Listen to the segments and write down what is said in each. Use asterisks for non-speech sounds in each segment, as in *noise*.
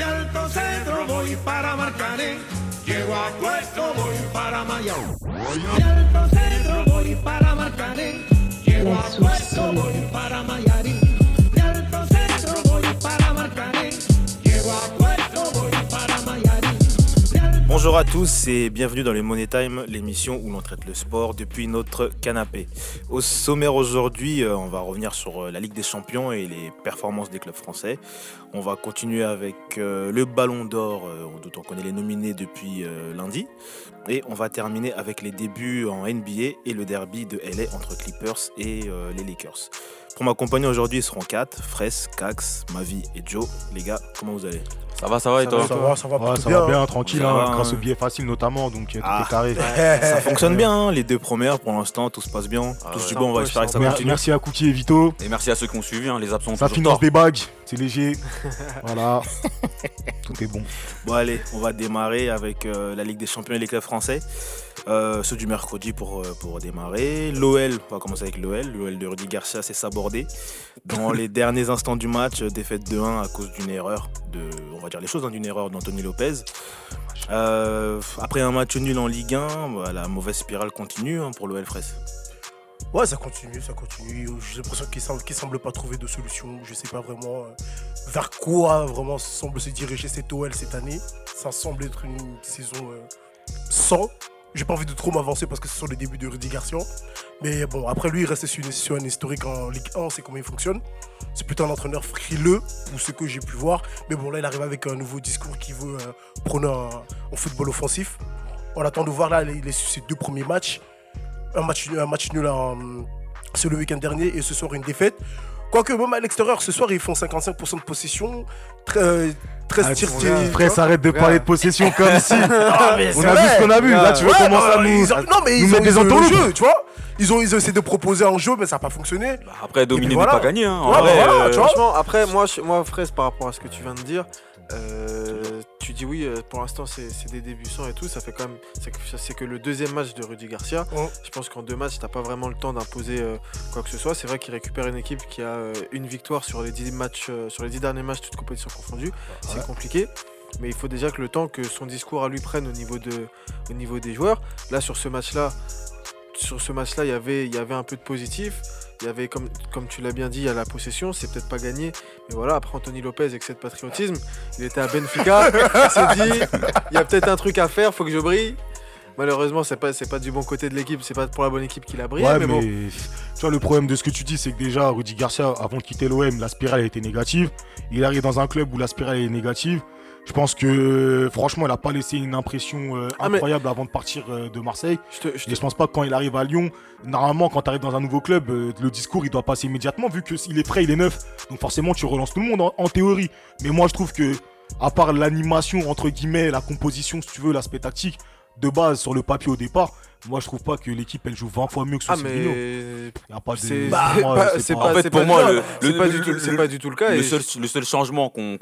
De Alto Centro voy para Marcané. Llego a Puerto, voy para Mayao. De Alto Centro voy para Marcané. Llego a Puerto, voy para Mayarín. Bonjour à tous et bienvenue dans le Money Time, l'émission où l'on traite le sport depuis notre canapé. Au sommaire aujourd'hui, euh, on va revenir sur euh, la Ligue des Champions et les performances des clubs français. On va continuer avec euh, le Ballon d'Or, dont on connaît les nominés depuis lundi. Et on va terminer avec les débuts en NBA et le derby de LA entre Clippers et les Lakers. Pour m'accompagner aujourd'hui, ils seront 4, Fraisse, Cax, Mavi et Joe. Les gars, comment vous allez? Ça va, ça va et toi Ça va, ça va, Ouais, ça bien. va bien, tranquille, Ça hein, va, grâce hein. au billet facile notamment, donc tout Ah. est carré. *laughs* Ça fonctionne bien, hein, les deux premières pour l'instant, tout se passe bien. Ah ouais. du bon, on va espérer que ça continue. Merci à Cookie et Vito. Et merci à ceux qui ont suivi, hein, les absents. Ça finance des bagues, c'est léger. *laughs* voilà, tout est bon. Bon allez, on va démarrer avec euh, la Ligue des Champions et les clubs français. Euh, ceux du mercredi pour, euh, pour démarrer. L'OL, on va commencer avec l'OL. L'OL de Rudy Garcia s'est sabordé. Dans *laughs* les derniers instants du match, défaite de 1 à cause d'une erreur, de, on va dire les choses, hein, d'une erreur d'Anthony Lopez. Euh, après un match nul en Ligue 1, bah, la mauvaise spirale continue hein, pour l'OL Fraisse. Ouais, ça continue, ça continue. J'ai l'impression qu'ils semblent, semblent pas trouver de solution. Je sais pas vraiment euh, vers quoi vraiment semble se diriger cet OL cette année. Ça semble être une saison euh, sans. J'ai pas envie de trop m'avancer parce que ce sont les débuts de Rudy Garcia. Mais bon, après lui, il reste sur, une, sur historique en Ligue 1, on sait comment il fonctionne. C'est plutôt un entraîneur frileux, pour ce que j'ai pu voir. Mais bon, là, il arrive avec un nouveau discours qui veut euh, prôner un, football offensif. On attend de voir là les, les- ces deux premiers matchs. Un match, un match nul en- c'est le week-end dernier et ce soir une défaite. Quoique même à l'extérieur, ce soir ils font 55% de possession. Très, euh, très Ah, tir- frère, s'arrête de parler de possession *laughs* comme si. Ah, mais On a vu ce qu'on a vu. Là, tu Ouais, commencer à nous. ils ont- Non, mais nous ils mettre ont, des ils ont eu le entourloupes. jeu, tu vois. Ils ont, ils ont essayé de proposer un jeu, mais ça n'a pas fonctionné. Bah, Après, dominer puis n'est voilà. pas gagné. Hein. Vrai, bah voilà, euh, tu vois. Franchement, après, moi, je- moi, Fraise, par rapport à ce que tu viens de dire, euh, tu dis oui, euh, pour l'instant, c'est des débuts sans et tout. Ça fait quand même. C'est que, le deuxième match de Rudy Garcia. Ouais. Je pense qu'en deux matchs, t'as pas vraiment le temps d'imposer euh, quoi que ce soit. C'est vrai qu'il récupère une équipe qui a une victoire sur les dix matchs, sur les dix derniers matchs, toutes compétitions confondues. C'est compliqué. Mais il faut déjà que le temps que son discours à lui prenne au niveau, de, au niveau des joueurs. Là, sur ce match-là, sur ce match-là, il y avait- il y avait un peu de positif. Il y avait, comme, comme tu l'as bien dit, il y a la possession, c'est peut-être pas gagné. Mais voilà, après Anthony Lopez, excès de patriotisme, il était à Benfica. *laughs* il s'est dit, il y a peut-être un truc à faire, faut que je brille. Malheureusement, c'est pas, pas du bon côté de l'équipe, c'est pas pour la bonne équipe qu'il a brillé. Ouais, mais, mais bon, tu vois, le problème de ce que tu dis, c'est que déjà, Rudy Garcia, avant de quitter l'OM, la spirale été négative. Il arrive dans un club où la spirale est négative. Je pense que, franchement, il n'a pas laissé une impression euh, Ah, incroyable avant de partir euh, de Marseille. je te, je te- Et je pense pas que quand il arrive à Lyon, normalement, quand tu arrives dans un nouveau club, euh, le discours il doit passer immédiatement vu qu'il est frais, il est neuf. Donc forcément, tu relances tout le monde en, en théorie. Mais moi, je trouve que, à part l'animation, entre guillemets, la composition, si tu veux, l'aspect tactique, de base sur le papier au départ, moi, je trouve pas que l'équipe elle joue 20 fois mieux que sous Ah, Silvino. mais. Y a pas de. Bah, c'est pas, pas- En fait, pour moi, le- pas le- du tout- le- c'est pas du tout le cas. Le et- seul, le seul changement qu'on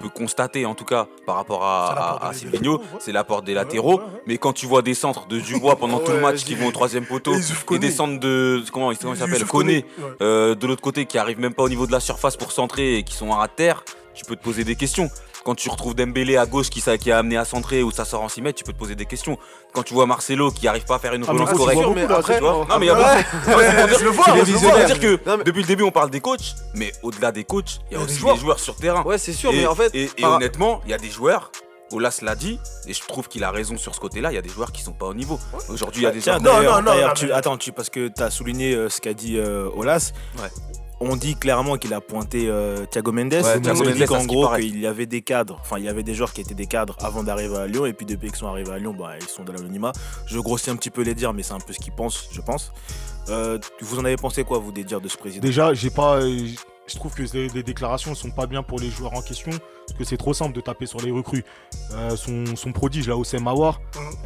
peut constater, en tout cas, par rapport à, à, à Silvino, ouais. c'est l'apport des latéraux. ouais, ouais. Mais quand tu vois des centres de Dubois pendant tout le match qui vont au troisième poteau Et des centres de. Comment, il- comment il s'appelle Koné. Euh, de l'autre côté qui arrivent même pas au niveau de la surface pour centrer et qui sont à terre, tu peux te poser des questions. Quand tu retrouves Dembélé à gauche qui, ça- qui a amené à centrer ou ça sort en 6 mètres, tu peux te poser des questions. Quand tu vois Marcelo qui arrive pas à faire une Ah, relance c'est correcte, mais après- tu vois. non mais il y a Ouais. beaucoup- *laughs* dire- Je le vois, je le. C'est-à-dire que depuis le début on parle des coachs, mais au-delà des coachs, il y a aussi joueurs. des joueurs sur terrain. Ouais, c'est sûr, et, mais en fait. et- et par- honnêtement, il y a des joueurs. Olas l'a dit, et je trouve qu'il a raison sur ce côté-là. Il y a des joueurs qui sont pas au niveau. Aujourd'hui, il y a des Tiens, joueurs. Non, non, non, non, tu- attends, tu, parce que tu as souligné euh, ce qu'a dit euh, Olas. Ouais. On dit clairement qu'il a pointé euh, Thiago Mendes. Ouais, On Thiago dit Mendes, qu'en gros, qu'il y avait des cadres, enfin, il y avait des joueurs qui étaient des cadres avant d'arriver à Lyon, et puis depuis qu'ils sont arrivés à Lyon, bah, ils sont dans l'anonymat. Je grossis un petit peu les dires, mais c'est un peu ce qu'ils pensent, je pense. Euh, vous en avez pensé quoi, vous, des dires de ce président? Déjà, j'ai pas. euh, Je trouve que les, les déclarations sont pas bien pour les joueurs en question, que c'est trop simple de taper sur les recrues. Euh, son, son prodige, là, Oussem Mawar,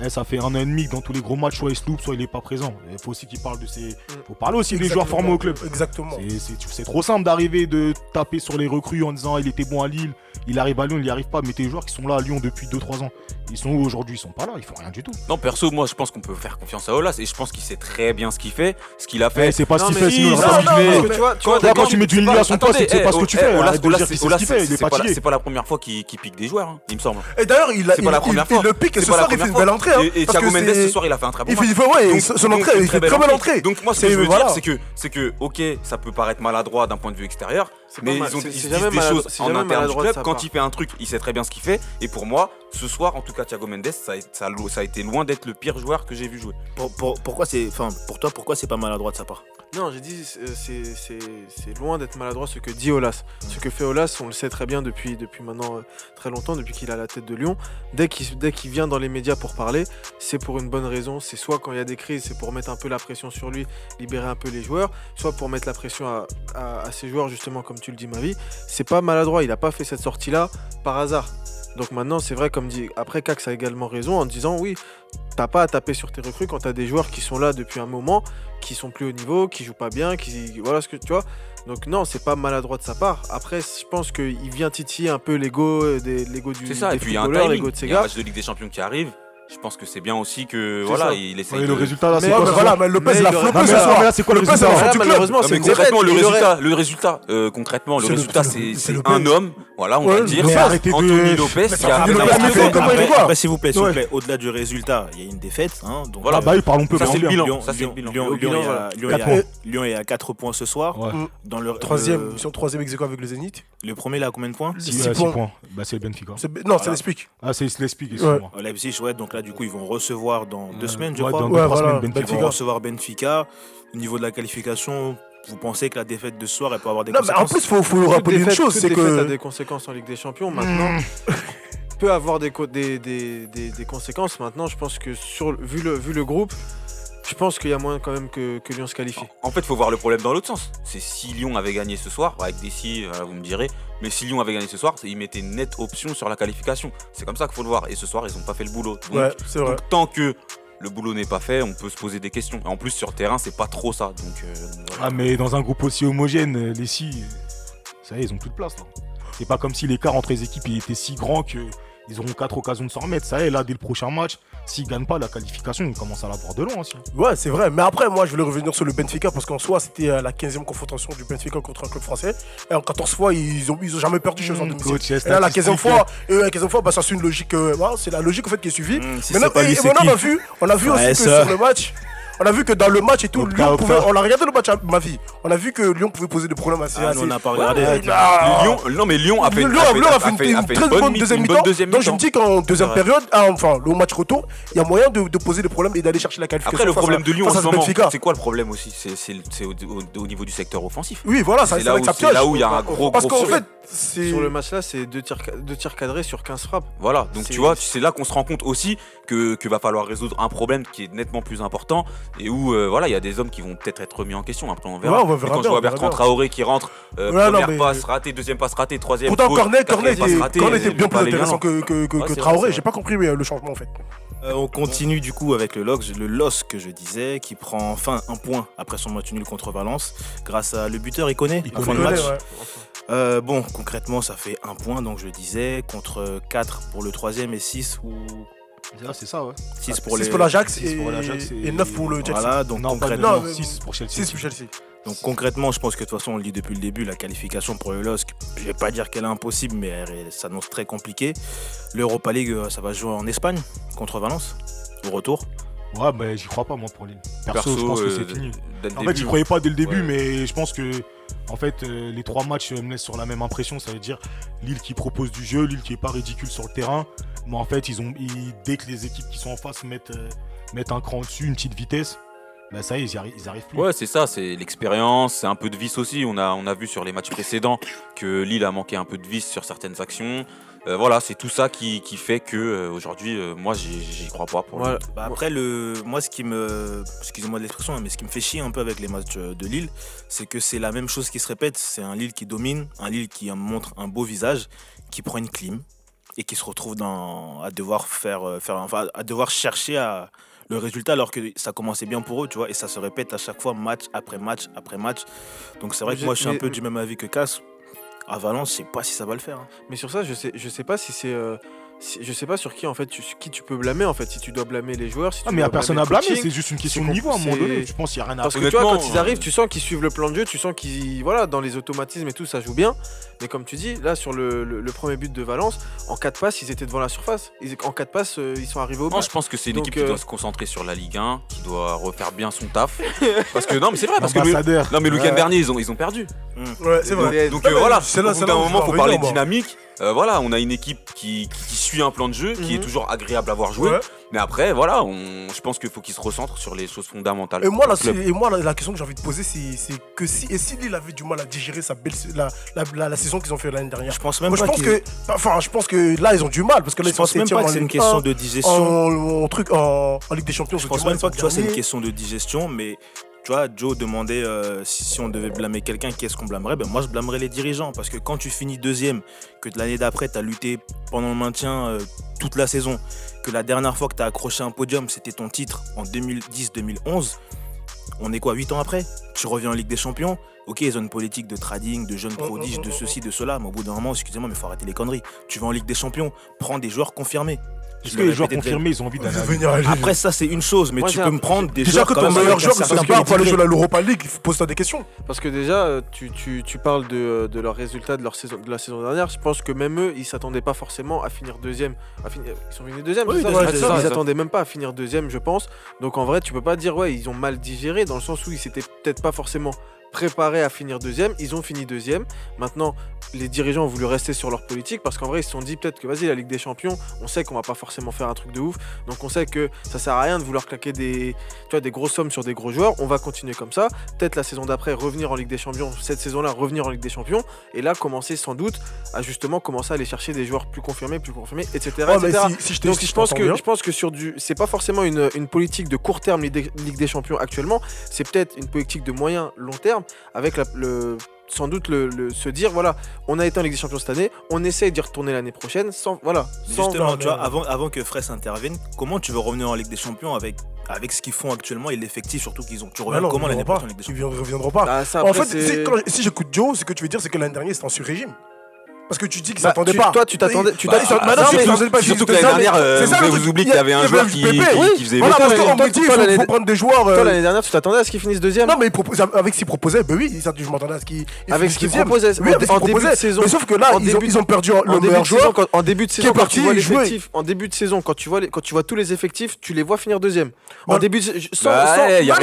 eh, ça fait un an et demi que dans tous les gros matchs, soit il se loupe, soit il est pas présent. Il faut aussi qu'il parle de ses. faut parler aussi des joueurs formés au club. Exactement. C'est- trop simple d'arriver de taper sur les recrues en disant il était bon à Lille, il arrive à Lyon, il n'y arrive pas. Mais tes joueurs qui sont là à Lyon depuis 2-3 ans, Ils sont où aujourd'hui? Ils sont pas là, ils font rien du tout. Non, perso, moi je pense qu'on peut faire confiance à Olas et je pense qu'il sait très bien ce qu'il fait, ce qu'il a Eh, fait. c'est pas ce qu'il fait, si, sinon non, non, tu vois, tu vois, quand tu mets du milieu à son poste, c'est pas ce que tu eh, fais. Olas, c'est- pas la- première fois qu'il pique des joueurs, hein, il me semble. Et d'ailleurs, il, la première le pique et ce soir, il fait une belle entrée. hein, Et, Thiago Mendes ce soir, il a fait un très bon Il fait, ouais, Donc- son entrée, une il très fait belle très belle entrée. Donc moi ce que je veux voilà. dire c'est que c'est que ok ça peut paraître maladroit d'un point de vue extérieur mais ils ont ils disent des choses en interne du club quand il fait un truc il sait très bien ce qu'il fait et pour moi ce soir en tout cas Thiago Mendes ça a, été loin d'être le pire joueur que j'ai vu jouer Pour, pour- pourquoi c'est, enfin, pour toi, pourquoi c'est pas maladroit de sa part? Non, j'ai dit, euh, c'est- loin d'être maladroit ce que dit Olas. Ce que fait Olas, on le sait très bien depuis, maintenant euh, très longtemps, depuis qu'il a la tête de Lyon. Dès qu'il vient dans les médias pour parler, c'est pour une bonne raison. C'est soit quand il y a des crises, c'est pour mettre un peu la pression sur lui, libérer un peu les joueurs, soit pour mettre la pression à, à, ses joueurs, justement, comme tu le dis, Mavi. C'est pas maladroit, il n'a pas fait cette sortie-là par hasard. Donc maintenant, c'est vrai, comme dit, après Cax a également raison en disant oui, t'as pas à taper sur tes recrues quand t'as des joueurs qui sont là depuis un moment, qui sont plus au niveau, qui jouent pas bien, qui voilà ce que tu vois. Donc non, c'est pas maladroit de sa part. Après, je pense qu'il vient titiller un peu l'ego euh, des l'ego du c'est ça des et puis il y a un timing l'ego de ces il y a un match de Ligue des Champions qui arrive je pense que c'est bien aussi que C'est voilà ça. il essaie Ouais, de le résultat là, c'est Mais Ouais, quoi mais voilà, mais Lopez Mais l'a ce mais soir. là, c'est quoi le résultat c'est malheureusement, c'est mais concrètement, le résultat, le résultat, euh, concrètement, le C'est le- résultat, c'est c'est c'est c'est un homme, voilà, on Ouais, va le dire, mais c'est Anthony Lopez Mais qui a après, s'il vous plaît, s'il vous plaît, au-delà du résultat, il y a une défaite. Hein, donc Voilà, Ah bah parlons peu. Ça, c'est le bilan. Lyon, ça, c'est Lyon- le bilan. Lyon- Au Lyon bilan, est à- voilà. Lyon est à- Quatre Lyon est à 4 points ce soir. Dans le, Troisième, ils sont troisième avec le Zénith. le premier, a combien de points? Six- Six euh, six points. points. Bah, c'est le Benfica. C'est- Non, Voilà. l'explique. Ah, c'est. Euh, Leipzig, ouais, donc là, du coup, ils vont recevoir dans deux semaines, je ouais, crois. dans Ouais, trois voilà, semaines, Ils Benfica. vont Benfica. recevoir Benfica. Au niveau de la qualification, vous pensez que la défaite de ce soir, elle peut avoir des Non, mais en conséquences plus, il faut, rappeler une chose, c'est défaite a que. des conséquences en Ligue des Champions. Maintenant, *laughs* peut avoir des, des, des, des, des conséquences. Maintenant, je pense que sur, vu, le, vu le groupe, je pense qu'il y a moyen quand même que, que Lyon se qualifie. En fait, il faut voir le problème dans l'autre sens. C'est si Lyon avait gagné ce soir, avec des si, voilà, vous me direz, mais si Lyon avait gagné ce soir, ils mettaient une nette option sur la qualification. C'est comme ça qu'il faut le voir. Et ce soir, ils n'ont pas fait le boulot. Donc, Ouais, c'est vrai. donc, tant que le boulot n'est pas fait, on peut se poser des questions. Et en plus, sur terrain, c'est pas trop ça. Donc, euh, voilà. Ah, mais dans un groupe aussi homogène, euh, les six, euh, ça y est, ils ont plus de place là. C'est pas comme si l'écart entre les équipes il était si grand que ils auront quatre occasions de s'en remettre. Ça y est, là, dès le prochain match, s'ils gagnent pas la qualification, ils commencent à l'avoir de loin aussi. Ouais, c'est vrai. Mais après, moi, je voulais revenir sur le Benfica parce qu'en soi, c'était euh, la 15e confrontation du Benfica contre un club français. Et en 14 fois, ils ont, ils ont jamais perdu chez eux en Mmh, domicile. coach, Et là, la 15e statistique, fois, et la 15e fois bah, ça c'est une logique. euh, c'est la logique en fait qui est suivie. Hum, si Maintenant, et- et on a vu, on a vu Ouais, aussi que ça. sur le match. On a vu que dans le match et tout, Lyon pouvait, on a regardé le match à ma vie. On a vu que Lyon pouvait poser des problèmes assez. Ah, assez- nous, on n'a pas regardé. Ouais, avec- ah, Lyon, non, mais Lyon a fait, Lyon, a fait- Lyon a fait une, a une fait très bonne deuxième une bonne mi-temps. deuxième Donc je me dis qu'en deuxième vrai. période, ah, enfin le match retour, il y a moyen de, de poser des problèmes et d'aller chercher la qualification. Après, le problème à- de Lyon à c'est quoi le problème aussi? C'est au, au- au niveau du secteur offensif. Oui, voilà, ça C'est là où là il y a un gros Parce gros qu'en problème. fait. Sur le match-là, c'est deux tirs, ca- deux tirs cadrés sur 15 frappes. Voilà, donc tu vois, c'est là qu'on se rend compte aussi que, que va falloir résoudre un problème qui est nettement plus important et où euh, voilà, il y a des hommes qui vont peut-être être remis en question. Après, on verra. Ouais, on verra quand bien, je vois Bertrand. Traoré qui rentre, euh, Ouais, non, première mais- passe ratée, deuxième passe ratée, troisième. Pourtant, faute, Cornet, Cornet était, ratée, Cornet était euh, bien plus intéressant que, que, que, Ouais, que c'est vrai, Traoré. J'ai pas compris mais, le changement en fait. Euh, on continue du coup avec le LOS, le LOS que je disais, qui prend enfin un point après son match nul contre Valence, grâce à le buteur Iconé en fin de match. ouais. Euh, bon, concrètement, ça fait un point, donc je disais, contre 4 pour le troisième et 6 ou Ah, c'est ça, ouais. 6 pour 6 les. pour l'Ajax six et, pour l'Ajax et- et 9 pour le Chelsea. Voilà, donc Non, concrètement, non, mais- 6 pour Chelsea. 6 pour Chelsea. donc concrètement, je pense que de toute façon, on le dit depuis le début, la qualification pour le LOSC, je vais pas dire qu'elle est impossible, mais elle s'annonce très compliquée. L'Europa League, euh, ça va se jouer en Espagne contre Valence, au retour. Ouais, bah j'y crois pas, moi, pour Lille. Perso, Perso, je pense que euh, c'est fini. En fait, début, j'y croyais pas dès le début, Ouais. mais je pense que en fait, euh, les trois matchs euh, me laissent sur la même impression. Ça veut dire Lille qui propose du jeu, Lille qui est pas ridicule sur le terrain. Mais en fait, ils ont, dès que les équipes qui sont en face mettent, euh, mettent un cran dessus, une petite vitesse, bah ça y est, ils, arrivent plus. Ouais, c'est ça, c'est l'expérience, c'est un peu de vis aussi. On a, on a vu sur les matchs précédents que Lille a manqué un peu de vis sur certaines actions. Euh, voilà, c'est tout ça qui, qui fait que euh, aujourd'hui, euh, moi, j'y crois pas pour le. Bah après, le, moi, ce qui me. Excusez-moi de l'expression, hein, mais ce qui me fait chier un peu avec les matchs de Lille, c'est que c'est la même chose qui se répète. C'est un Lille qui domine, un Lille qui montre un beau visage, qui prend une clim et qui se retrouve dans, à devoir faire, faire enfin, à devoir chercher à, le résultat alors que ça commençait bien pour eux, tu vois, et ça se répète à chaque fois, match après match après match. Donc c'est vrai que moi, je suis un peu du même avis que Cass. À Valence, je sais pas si ça va le faire. hein. Mais sur ça, je sais, je sais pas si c'est. euh, je sais pas sur qui en fait tu, qui tu peux blâmer en fait si tu dois blâmer les joueurs si Ah, tu mais il n'y a personne à blâmer c'est juste une question de niveau à un moment donné. Je pense qu'il n'y a rien à Parce que tu vois, quand ils euh, arrivent, tu sens qu'ils suivent le plan de jeu, tu sens qu'ils. Voilà, dans les automatismes et tout, ça joue bien. Mais comme tu dis, là, sur le, le- le premier but de Valence, en 4 passes, ils étaient devant la surface. Ils- en 4 passes, euh, ils sont arrivés au but. je pense que c'est une Donc, équipe qui euh, doit se concentrer sur la Ligue 1, qui doit refaire bien son taf. parce que non, mais c'est vrai, parce que non, mais le week-end dernier, ils ont, ils ont perdu. Ouais, c'est vrai. Donc euh, voilà, c'est là- je moment, faut parler dynamique. Euh, voilà, on a une équipe qui, qui- qui suit un plan de jeu, qui est Mhm. toujours agréable à voir jouer. Ouais. Mais après, voilà, on, je pense qu'il faut qu'ils se recentrent sur les choses fondamentales. Et moi, la, club. et moi la, la question que j'ai envie de poser, c'est que si, et si Lille avait du mal à digérer sa belle, la, la, la- la saison qu'ils ont fait l'année dernière, Je pense même moi, je pas pense que, enfin, je pense que là, ils ont du mal parce que là, Je ils pense même pas que c'est une question 1, de digestion. en, en truc en, en Ligue des Champions. Je pense même pas que c'est une question de digestion, mais tu vois, Joe demandait euh, si, on devait blâmer quelqu'un, qu'est-ce qu'on blâmerait? Ben, Moi, je blâmerais les dirigeants parce que quand tu finis deuxième, que l'année d'après, tu as lutté pendant le maintien euh, toute la saison, que la dernière fois que tu as accroché un podium, c'était ton titre en 2010-2011, on est quoi, 8 ans après? Tu reviens en Ligue des Champions? Ok, une politique de trading, de jeunes prodiges, de ceci, de cela, mais au bout d'un moment, excusez-moi, mais faut arrêter les conneries. Tu vas en Ligue des Champions, prends des joueurs confirmés. Est-ce Je que les joueurs confirmés, ils ont envie d'aller. Après, ça, c'est une chose, mais tu peux me prendre des Déjà que ton meilleur joueur, c'est certain pas pour aller jouer à l'Europa League, poser des questions. Parce que déjà, euh, tu, tu, tu parles de, de leurs résultats de, leur saison, de la saison dernière. Je pense que même eux, ils s'attendaient pas forcément à finir deuxième. À finir, ils sont finis deuxième, Oui, ça, ouais, ça, Ils attendaient même pas à finir deuxième, je pense. Donc en vrai, tu peux pas dire, ouais, ils ont mal digéré dans le sens où ils s'étaient peut-être pas forcément préparés à finir deuxième. Ils ont fini deuxième. Maintenant, les dirigeants ont voulu rester sur leur politique parce qu'en vrai, ils se sont dit peut-être que vas-y, la Ligue des Champions, on sait qu'on va pas forcément faire un truc de ouf. Donc on sait que ça sert à rien de vouloir claquer des, tu vois, des grosses sommes sur des gros joueurs. On va continuer comme ça. Peut-être la saison d'après revenir en Ligue des Champions. Cette saison-là, revenir en Ligue des Champions. Et là, commencer sans doute à justement commencer à aller chercher des joueurs plus confirmés, plus confirmés, etc. Ouais, mais etc. si, si je te Donc si je pense que bien, je pense que sur du c'est pas forcément une, une politique de court terme Ligue des Champions actuellement, c'est peut-être une politique de moyen long terme avec la- le sans doute le, le- se dire voilà, on a été en Ligue des Champions cette année, on essaye d'y retourner l'année prochaine sans voilà, sans Justement, tu vois, avant, avant que Fraisse intervienne, comment tu veux revenir en Ligue des Champions avec, avec ce qu'ils font actuellement et l'effectif surtout qu'ils ont Tu bah reviens non, comment ils l'année prochaine en Ligue des. Ils Champions? Ne reviendront pas. Ah, ça, En fait, quand- si j'écoute Joe, ce que tu veux dire, c'est que l'année dernière, c'était en sur-régime. Parce que tu dis qu'ils Bah, s'attendaient pas. toi, tu t'attendais- tu Bah, t'attendais- Ah, bah non, s'attendaient pas, surtout que l'année dernière, euh, c'est ça, vous- vous oubliez qu'il y avait un joueur du qui- faisait Voilà, parce Toi, qu'on me l'année- dit, il faut prendre des joueurs. euh, Toi l'année dernière, tu t'attendais à ce qu'ils finissent deuxième Non, mais avec ce qu'il proposait, ben oui, ça, je m'entendais à ce qu'il. il Avec ce qu'il deuxième. proposait Oui, en- début de saison. Mais sauf que là, En ils ont, début- ils ont perdu le début meilleur joueur. en début de saison, quand parti tu vois l'effectif, en début de saison, quand tu vois les- quand tu vois tous les effectifs, tu les vois finir deuxième. En Bah, début, de- sans, Bah, il y a Non,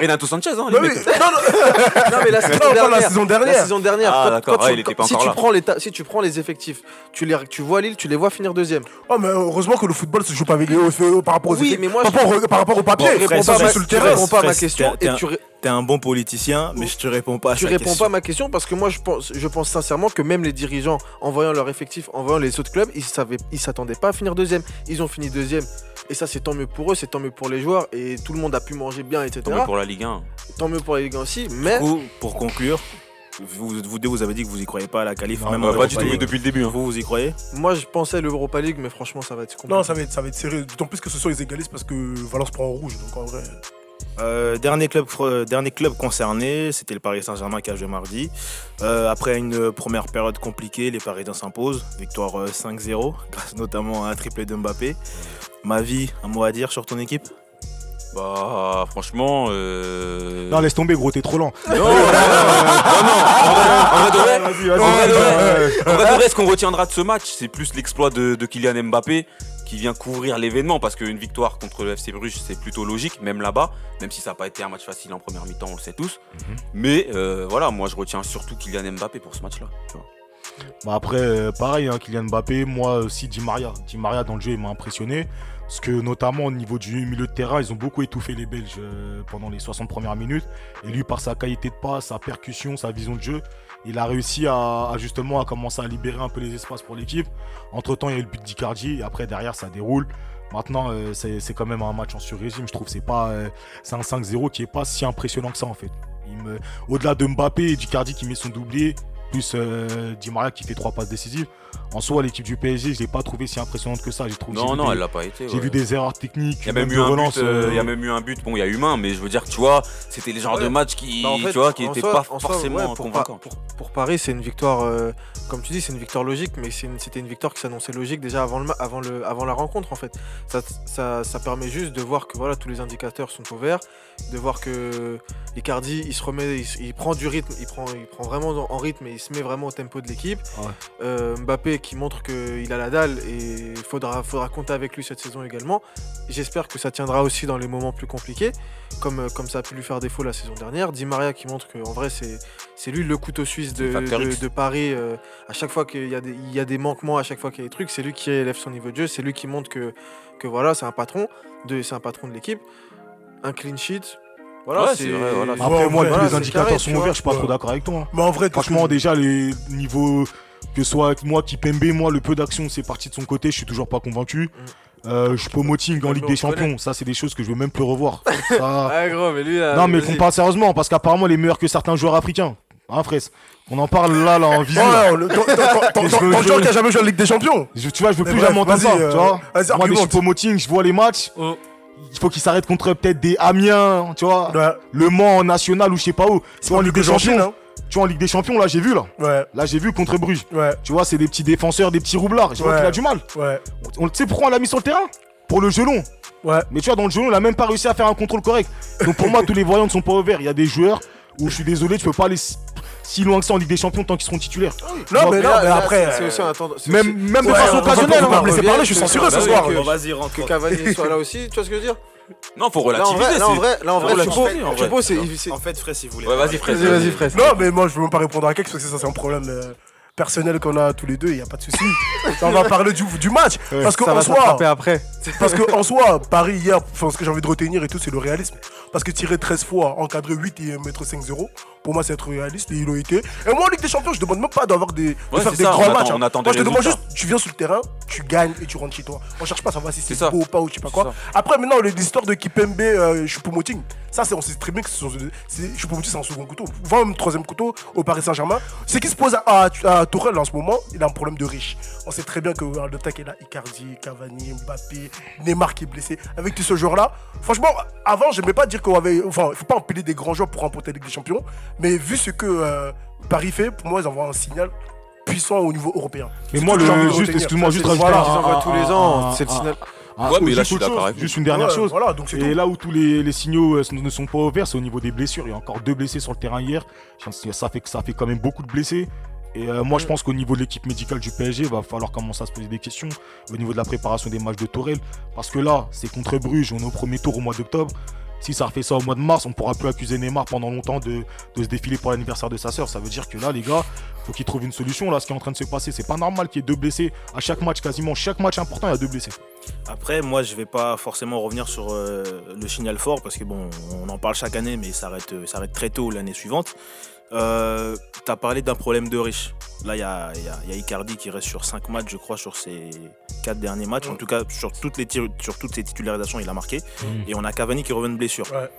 Renato- Sanchez, hein, Bah. Non, non, Non mais la saison dernière. la saison dernière. La saison dernière. Ah, d'accord, il était pas encore là. *laughs* prends les ta- si tu prends les effectifs, tu les tu vois Lille, tu les vois finir deuxième. Oh, mais heureusement que le football se joue pas avec les hauts par rapport aux Oui, effectifs. mais moi, par je- rapport au- par rapport au papier. Tu Bon, réponds pas à ma- Fraisse, tu Fraisse, réponds pas à ma Fraisse, question t'es- et t'es tu ré- T'es un bon politicien, mais je te réponds pas à tu sa réponds question. pas à ma question parce que moi je pense je pense sincèrement que même les dirigeants en voyant leur effectif, en voyant les autres clubs, ils savaient ils s'attendaient pas à finir deuxième. Ils ont fini deuxième et ça c'est tant mieux pour eux, c'est tant mieux pour les joueurs et tout le monde a pu manger bien etc. Tant mieux pour la Ligue 1. Tant mieux pour les Ligue 1 aussi, mais Du coup, pour conclure, vous, vous deux, vous avez dit que vous y croyez pas à la qualif, Non, même bah, en Pas du tout, mais depuis le début. hein. Vous, vous y croyez? Moi je pensais à l'Europa League mais franchement ça va être compliqué. Non, ça va être, ça va être serré. D'autant plus que ce sont les égalistes parce que Valence prend en rouge. Donc en vrai. Euh, dernier, club, fr- dernier club concerné, c'était le Paris Saint-Germain qui a joué mardi. Euh, après une première période compliquée, les Parisiens s'imposent. Victoire euh, 5-0, *laughs* grâce notamment à un triplé de Mbappé. Ma vie, un mot à dire sur ton équipe? Bah, franchement. euh, Non, laisse tomber, gros, t'es trop lent. Non, non, non, non, en vrai- ce qu'on retiendra de ce match, c'est plus l'exploit de, de Kylian Mbappé qui vient couvrir l'événement parce qu'une victoire contre le FC Bruges, c'est plutôt logique, même là-bas, même si ça n'a pas été un match facile en première mi-temps, on le sait tous. Mhm. Mais euh, voilà, moi je retiens surtout Kylian Mbappé pour ce match-là. Bah après, euh, pareil, hein, Kylian Mbappé, moi aussi Di Maria. Di Maria dans le jeu, il m'a impressionné. Parce que notamment au niveau du milieu de terrain, ils ont beaucoup étouffé les Belges euh, pendant les 60 premières minutes. Et lui, par sa qualité de passe, sa percussion, sa vision de jeu, il a réussi à, justement à commencer à libérer un peu les espaces pour l'équipe. Entre temps, il y a eu le but d'Icardi et après derrière, ça déroule. Maintenant, euh, c'est quand même un match en sur-régime. Je trouve que c'est euh, c'est un 5-0 qui est pas si impressionnant que ça en fait. Au-delà de Mbappé et d'Icardi qui met son doublé, plus euh, Di Maria qui fait trois passes décisives. En soi, l'équipe du PSG, je l'ai pas trouvé si impressionnante que ça. J'ai trouvé. j'ai Non, non, des- elle l'a pas été. J'ai ouais. vu des erreurs techniques. Il y a même de eu un relance, but, euh, euh, il y a même eu un but. Bon, il y a humain, mais je veux dire, tu vois, c'était les genres Ouais. de matchs qui, Bah, en fait, tu vois, qui en étaient soi- pas soi, forcément ouais, pour, convaincants. Pour- pour Paris, c'est une victoire, euh, comme tu dis, c'est une victoire logique, mais c'est une- c'était une victoire qui s'annonçait logique déjà avant, le, ma- avant, le, avant la rencontre en fait. Ça, ça, ça permet juste de voir que voilà, tous les indicateurs sont au vert, de voir que Icardi, il se remet, il, prend du rythme, il prend, il prend vraiment en en rythme et il se met vraiment au tempo de l'équipe. Ouais. Euh, Mbappé qui montre qu'il a la dalle et il faudra, faudra compter avec lui cette saison également. J'espère que ça tiendra aussi dans les moments plus compliqués, comme, comme ça a pu lui faire défaut la saison dernière. Di Maria qui montre qu'en vrai, c'est c'est lui le couteau suisse de, de- Paris. euh, à chaque fois qu'il y, a des- il y a des manquements, à chaque fois qu'il y a des trucs, c'est lui qui élève son niveau de jeu, c'est lui qui montre que, que voilà, c'est un patron, de- c'est un patron de l'équipe. Un clean sheet. Voilà, Ouais, c'est vrai, voilà. Après, Ouais, moi, les indicateurs carré, sont ouverts, je suis pas Ouais. trop d'accord avec toi. hein. Mais en vrai, Franchement, déjà, les niveaux. Que ce soit avec moi qui Pembe, moi, le peu d'action, c'est parti de son côté, je suis toujours pas convaincu. Euh, je moting en Ligue des. Champions, ça, c'est des choses que je veux même plus revoir. Ça- *laughs* Ah, gros, mais lui, là. Non, mais qu'on parle sérieusement, parce qu'apparemment, il est meilleur que certains joueurs africains. Hein, Fraisse? On en parle là, là, en visio. Ouais, le- *laughs* je qui a jamais joué en Ligue des Champions. Je- tu vois, je veux plus jamais entendre ça. euh, tu vois vas-y, Moi, les argumente. choupo-moting, je vois les matchs. Oh. Il faut qu'ils s'arrêtent contre peut-être des Amiens, tu vois. Ouais. Le Mans en national ou je sais pas où. Vois, en Ligue des Champions. Hein. Tu vois, en Ligue des Champions, là, j'ai vu, là. Ouais, Là, j'ai vu contre Bruges. ouais, Tu vois, c'est des petits défenseurs, des petits roublards. Je vois Ouais. qu'il a du mal. ouais, On, tu sais pourquoi on l'a mis sur le terrain? Pour le gelon. ouais. Mais tu vois, dans le gelon, il a même pas réussi à faire un contrôle correct. Donc pour moi, tous les voyants ne sont pas ouverts. Il y a des joueurs où je suis désolé, tu peux pas aller si, loin que ça en Ligue des Champions tant qu'ils seront titulaires. Non, mais non, là- mais là, après. c'est- aussi un c'est Même, même de façon on occasionnelle. on va hein. me laisser parler, je suis censuré ce Bah soir. que- Bon, vas-y, rentre. que Cavani soit là aussi, tu vois ce que je veux dire? Non, faut relativiser. là en vrai, là en vrai, c'est. En fait, Fred, si vous voulez. Ouais, vas-y, Fred. Vas-y, vas-y, Fred. Non, mais moi, je veux même pas répondre à quelque parce que ça, c'est un problème euh, personnel qu'on a tous les deux, il n'y a pas de souci. *laughs* on va parler du, du match. Parce qu'en soi, après. parce que en *laughs* soi, Paris hier, enfin, ce que j'ai envie de retenir et tout, c'est le réalisme. Parce que tirer 13 fois, encadrer 8 et mettre 5-0, pour moi, c'est être réaliste et ils l'ont été. Et moi, en Ligue des Champions, je demande même pas d'avoir des, de Ouais, faire c'est des ça, grands on matchs. hein. on attend moi, je te demande juste, tu viens sur le terrain, tu gagnes et tu rentres chez toi. On cherche pas à savoir si c'est beau ou pas ou je sais pas quoi. Après, maintenant, l'histoire de Kipembe, euh, Choupo-Moting, ça, c'est- on sait très bien que Choupo-Moting, c'est un second couteau, voire même troisième couteau au Paris Saint-Germain. Ce qui se pose à, à, à Tourelle en ce moment, il a un problème de riche. On sait très bien que euh, le tac est là, Icardi, Cavani, Mbappé, Neymar qui est blessé. Avec tous ce joueurs-là, franchement, avant, j'aimais pas dire qu'on avait. Enfin, il faut pas empiler des grands joueurs pour remporter la Ligue des Champions. Mais vu ce que euh, Paris fait, pour moi, ils envoient un signal puissant au niveau européen. Mais moi, le, de juste, excuse-moi, juste C'est rajouter voilà, ils envoient tous les un- ans, c'est le signal. Ouais, mais là, je suis d'accord. Juste une dernière Ouais, chose. Voilà, donc c'est Et tout. là où tous les, les signaux euh, ne sont pas ouverts, c'est au niveau des blessures. Il y a encore deux blessés sur le terrain hier. Ça fait, ça fait quand même beaucoup de blessés. Et euh, moi, je pense qu'au niveau de l'équipe médicale du PSG, il va falloir commencer à se poser des questions au niveau de la préparation des matchs de Tourelle. Parce que là, c'est contre Bruges, on est au premier tour au mois d'octobre. Si ça refait ça au mois de mars, on pourra plus accuser Neymar pendant longtemps de, se défiler pour l'anniversaire de sa sœur. Ça veut dire que là, les gars, faut qu'ils trouvent une solution. Là, ce qui est en train de se passer, c'est pas normal qu'il y ait deux blessés à chaque match, quasiment chaque match important, il y a deux blessés. Après, moi, je vais pas forcément revenir sur euh, le signal fort parce que bon, on en parle chaque année, mais ça ça arrête très tôt l'année suivante. Euh, tu as parlé d'un problème de riche. Là, il y a, il y a- il y a Icardi qui reste sur 5 matchs, je crois, sur ses 4 derniers matchs. En tout cas, sur toutes, les sur toutes ses titularisations, il a marqué. Et on a Cavani qui revient de blessure. Ouais.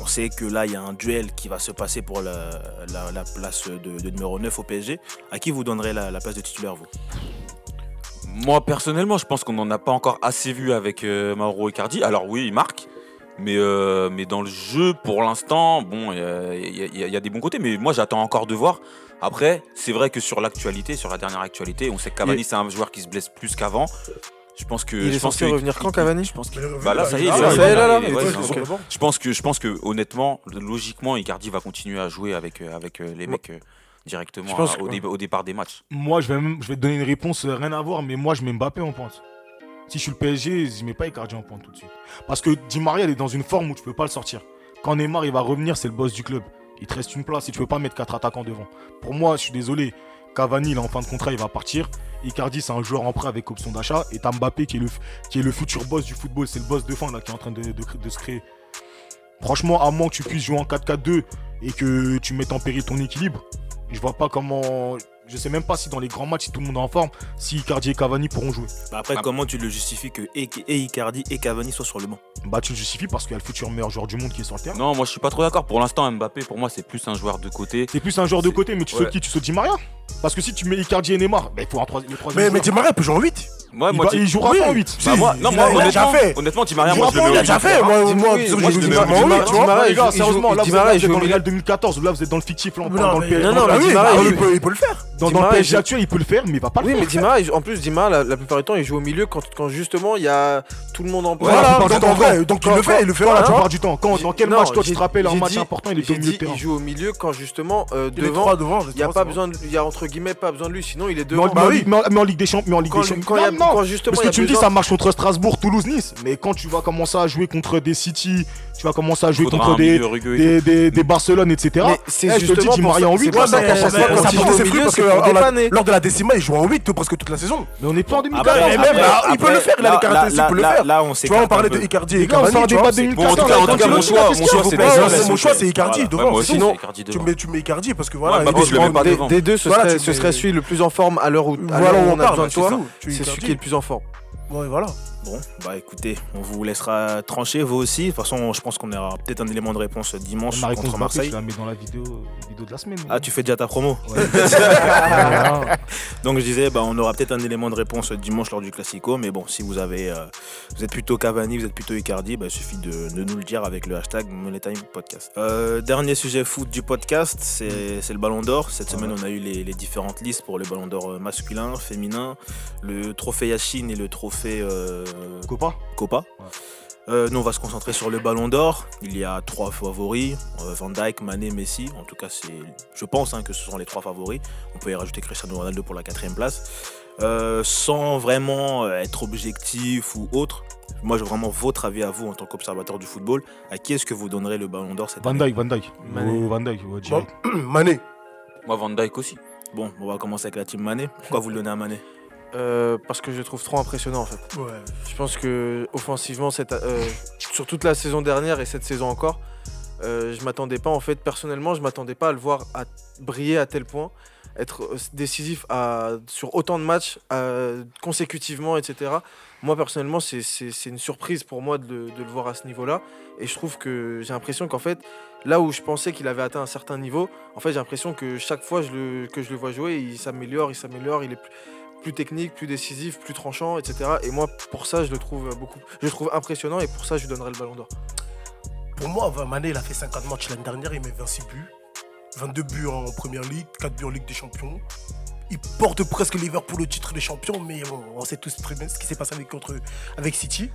On sait que là, il y a un duel qui va se passer pour la, la- la place de, de numéro 9 au PSG. À qui vous donnerez la, la place de titulaire, vous? Moi, personnellement, je pense qu'on n'en a pas encore assez vu avec euh, Mauro Icardi. Alors oui, il marque. Mais, euh, mais dans le jeu, pour l'instant, bon, il y a- y, y des bons côtés. Mais moi, j'attends encore de voir. Après, c'est vrai que sur l'actualité, sur la dernière actualité, on sait que Cavani, c'est un joueur qui se blesse plus qu'avant. Je pense que. Il est je pense censé que- revenir quand, Cavani Je pense le- Bah là, ça y est. Je pense que, je pense que honnêtement, logiquement, Icardi va continuer à jouer avec, avec les mecs directement Je pense à- au, que- dé- au départ des matchs. Moi, je vais, même, je vais te donner une réponse, euh, rien à voir, mais moi, je mets Mbappé en pointe. Si je suis le PSG, je mets pas Icardi en pointe tout de suite. Parce que Di Maria, est dans une forme où tu peux pas le sortir. Quand Neymar, il va revenir, c'est le boss du club. Il te reste une place et tu peux pas mettre quatre attaquants devant. Pour moi, je suis désolé. Cavani, il est en fin de contrat, il va partir. Icardi, c'est un joueur en prêt avec option d'achat. Et t'as Mbappé qui est, le, qui est le futur boss du football. C'est le boss de fin là, qui est en train de, de- de se créer. Franchement, à moins que tu puisses jouer en 4-4-2 et que tu mettes en péril ton équilibre, je vois pas comment Je sais même pas si dans les grands matchs, si tout le monde est en forme, si Icardi et Cavani pourront jouer. Bah après, Ah. comment tu le justifies que et, et Icardi et Cavani soient sur le banc Bah, tu le justifies parce qu'il y a le futur meilleur joueur du monde qui est sur le terrain. Non, moi je suis pas trop d'accord. Pour l'instant, Mbappé, pour moi, c'est plus un joueur de côté. C'est plus un joueur de côté, mais tu ouais. sautes qui? Tu sautes Di Maria? Parce que si tu mets Icardi et Neymar, bah, il faut un troisième. Mais, mais joueur. Di Maria peut jouer en 8. Moi, il, moi, il jouera Oui. pas en 8. bah, moi, non, il moi, il a déjà honnêtement, fait. honnêtement, Di Maria, Il moi, a je le mets au déjà fait. Moi, moi, Di- moi, oui, je moi, je le le mets mets au en milieu. 8, Di tu vois. Maria, les gars, il joue- sérieusement, il là, vous êtes il dans joue le Real 2014, là, vous êtes dans le fictif, là, dans le mais- non, non, mais oui, Maria, bah, il peut- le faire. Dans le il PSG joue- actuel, il peut le faire, mais il va pas le Oui, faire. mais Maria, il- en plus, Di Maria, la, plupart du temps, il joue au milieu quand, justement il y a tout le monde en Voilà, Voilà, donc temps, en vrai, quand- donc il le fait, il le fait. La plupart du temps, dans quel Non, match toi tu te rappelles un match important, il est au milieu il joue au milieu quand justement euh, Il devant, n'y a pas besoin, de- il y a entre guillemets pas besoin de lui, sinon il est Mais en, devant. mais en bah oui. Ligue- mais en- mais en Ligue des Champions, non, quand justement Parce que tu me dis, ça marche contre Strasbourg, Toulouse, Nice. Mais quand tu vas commencer à jouer contre des City, tu vas commencer à jouer Faudra contre des, des, des, des Barcelone, etc. C'est Eh, je te dis, justement en c'est 8. pour ça mais- qu'à mais- chaque fois, mais quand ça il joue porte au ses fruits milieu, parce que lors de la décima, il joue en 8 presque toute la saison. Mais on est pas en Après, 2014. mais même là, il peut le faire, il a les là- caractéristiques pour le faire. Là, on Tu vois, on parlait de Icardi et Cavani, sort tu des vois. pas c'est- 2014. Bon, en tout cas, en tout cas, Quand mon choix, mon choix, c'est Icardi devant. C'est Icardi Tu mets, Icardi parce que voilà. Pas des, deux, ce, serait, celui le plus en forme à l'heure où, on a besoin de toi. C'est celui. Qui est le plus en forme. Ouais, voilà. Bon, bah écoutez, on vous laissera trancher vous aussi. De toute façon, je pense qu'on aura peut-être un élément de réponse dimanche Ma réponse contre Marseille. je la mets dans la vidéo, vidéo de la semaine. Ah, tu fais déjà ta promo. Ouais. *laughs* Donc je disais, bah, on aura peut-être un élément de réponse dimanche lors du Classico. Mais bon, si vous avez, euh, vous êtes plutôt Cavani, vous êtes plutôt Icardi, bah, il suffit de, de nous le dire avec le hashtag MoneyTime Podcast. Euh, dernier sujet foot du podcast, c'est le Ballon d'Or. Cette semaine, on a eu les, les différentes listes pour le Ballon d'Or euh, masculin, féminin, le trophée Yachine et le trophée euh, Copa Copa. Euh, nous, on va se concentrer sur le Ballon d'Or. Il y a trois favoris euh, Van Dijk, Mané, Messi. En tout cas, c'est, je pense hein, que ce sont les trois favoris. On peut y rajouter Cristiano Ronaldo pour la quatrième place. Euh, sans vraiment euh, être objectif ou autre. Moi, j'ai vraiment votre avis à vous en tant qu'observateur du football. À qui est-ce que vous donnerez le Ballon d'Or cette Van année Dijk, Van Dijk. Mané. Oh, Van Dijk, ouais. *clears throat* Mané. Moi, Van Dyke aussi. Bon, on va commencer avec la team Mané. Pourquoi vous le donnez à Mané? Euh, parce que je le trouve trop impressionnant en fait. Ouais. Je pense que offensivement, cette, euh, sur toute la saison dernière et cette saison encore, euh, je m'attendais pas en fait personnellement, je m'attendais pas à le voir à briller à tel point, être euh, décisif à, sur autant de matchs consécutivement, etc. Moi personnellement, c'est- une surprise pour moi de, le- de le voir à ce niveau-là. Et je trouve que j'ai l'impression qu'en fait, là où je pensais qu'il avait atteint un certain niveau, en fait j'ai l'impression que chaque fois je le, que je le vois jouer, il s'améliore, il s'améliore, il est plus plus technique, plus décisif, plus tranchant, etc. Et moi, pour ça, je le trouve beaucoup, je le trouve impressionnant et pour ça, je lui donnerai le ballon d'or. Pour moi, Van Mané, il a fait 50 matchs l'année dernière, il met 26 buts. 22 buts en première ligue, 4 buts en Ligue des Champions. Il porte presque Liverpool au titre des champions, mais bon, on sait tous très bien ce qui s'est passé avec, contre, avec City.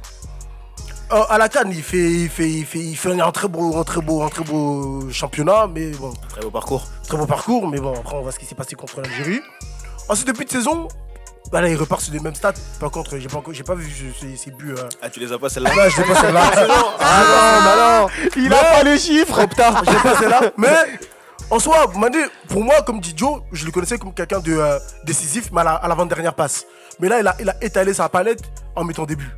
Euh, à la Cannes, il fait, il, fait, il, fait, il fait un très beau, un très beau, un très beau championnat, mais bon, Très beau parcours. très beau parcours, mais bon, après on voit ce qui s'est passé contre l'Algérie. Ensuite, depuis de saison, bah là, il repart sur les mêmes stats. Par contre, j'ai pas, encore- j'ai pas vu ses, ses buts. euh. Ah, tu les as pas celle-là Là, je l'ai pas celle-là. Ah non, bah non Il a pas les chiffres Trop tard, j'ai pas celle-là. *laughs* Mais en soi, Mané, pour moi, comme dit Joe, je le connaissais comme quelqu'un de euh, décisif, mais à la- à l'avant-dernière passe. Mais là, il a, il a étalé sa palette en mettant des buts.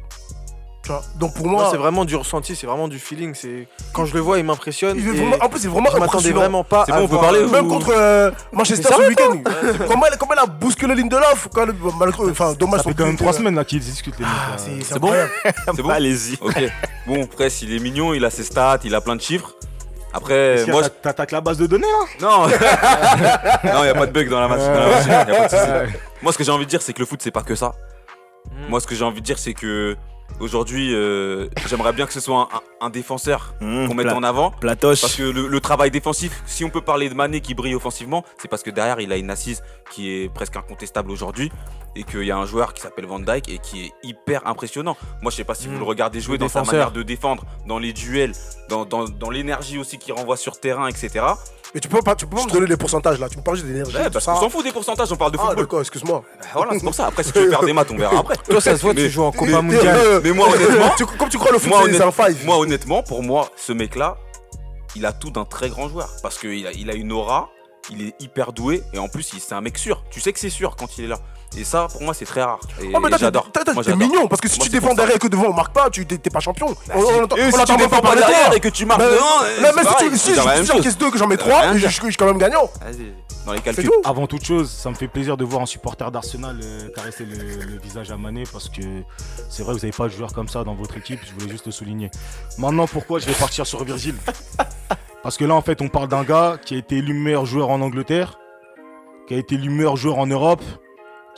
Tu vois Donc pour Moi, moi, c'est vraiment du ressenti, c'est vraiment du feeling. C'est quand je le vois, il m'impressionne. il est et vraiment- en plus, c'est vraiment je m'attendais impressionnant. vraiment pas. C'est bon, on peut parler, Même ou- contre euh, Manchester ce week-end. comment, elle, comment elle a bousculé Lindelof quand elle- malgré, Enfin, dommage Ça fait quand même but, 3 euh, semaines là qu'ils discutent les mecs. Ah, là. c'est bon incroyable. *laughs* C'est bon Allez-y. Ok. Bon, Press, il est mignon, il a ses stats, il a plein de chiffres. Après, y moi, T'attaques la base de données là? Non *laughs* Non, il n'y a pas de bug dans la match. dans la machine, y a pas de souci. Moi, ce que j'ai envie de dire, c'est que le foot, c'est pas que ça. Mm. Moi, ce que j'ai envie de dire, c'est que aujourd'hui, euh, j'aimerais bien que ce soit un, un défenseur Mmh, qu'on mette en avant. Platoche. Parce que le, le travail défensif, si on peut parler de Mané qui brille offensivement, c'est parce que derrière, il a une assise qui est presque incontestable aujourd'hui. Et qu'il y a un joueur qui s'appelle Van Dyke et qui est hyper impressionnant. Moi, je sais pas si vous Mm. le regardez jouer Le dans sa défenseur. manière de défendre, dans les duels, dans, dans- dans l'énergie aussi qu'il renvoie sur terrain, etc. Mais tu peux pas, tu peux pas me donner les pourcentages là. Tu me parles juste d'énergie. Ouais, ça. qu'on s'en fout des pourcentages, on parle de Ah, football. d'accord, excuse-moi. Voilà, c'est pour ça. Après, si tu *laughs* veux faire des maths, on verra après. Toi, ça se voit, Mais- tu joues en *laughs* Copa Mais- Mondial. euh, Mais moi, honnêtement, tu- Comme tu crois le foot, c'est- un honnête- five. moi, honnêtement, pour moi, ce mec-là, il a tout d'un très grand joueur. Parce qu'il a, il a une aura, il est hyper doué et en plus c'est un mec sûr. Tu sais que c'est sûr quand il est là. Et ça, pour moi, c'est très rare. Et, Oh, mais j'adore. t'es- t'es Moi, t'es j'adore. mignon parce que si Moi, tu défends derrière et que devant on marque pas, tu t'es t'es pas champion. Bah, On- si- on et on si tu défends pas derrière et que tu marques devant, non, mais si tu- c'est si la je même suis en chose. caisse 2 que j'en mets Ça 3, veut rien je suis quand même gagnant. Vas-y, dans les calculs. tout. Avant toute chose, ça me fait plaisir de voir un supporter d'Arsenal euh, caresser le, le visage à Mané parce que c'est vrai que vous n'avez pas de joueur comme ça dans votre équipe, je voulais juste le souligner. Maintenant, pourquoi je vais partir sur Virgil? Parce que là, en fait, on parle d'un gars qui a été élu meilleur joueur en Angleterre, qui a été élu meilleur joueur en Europe,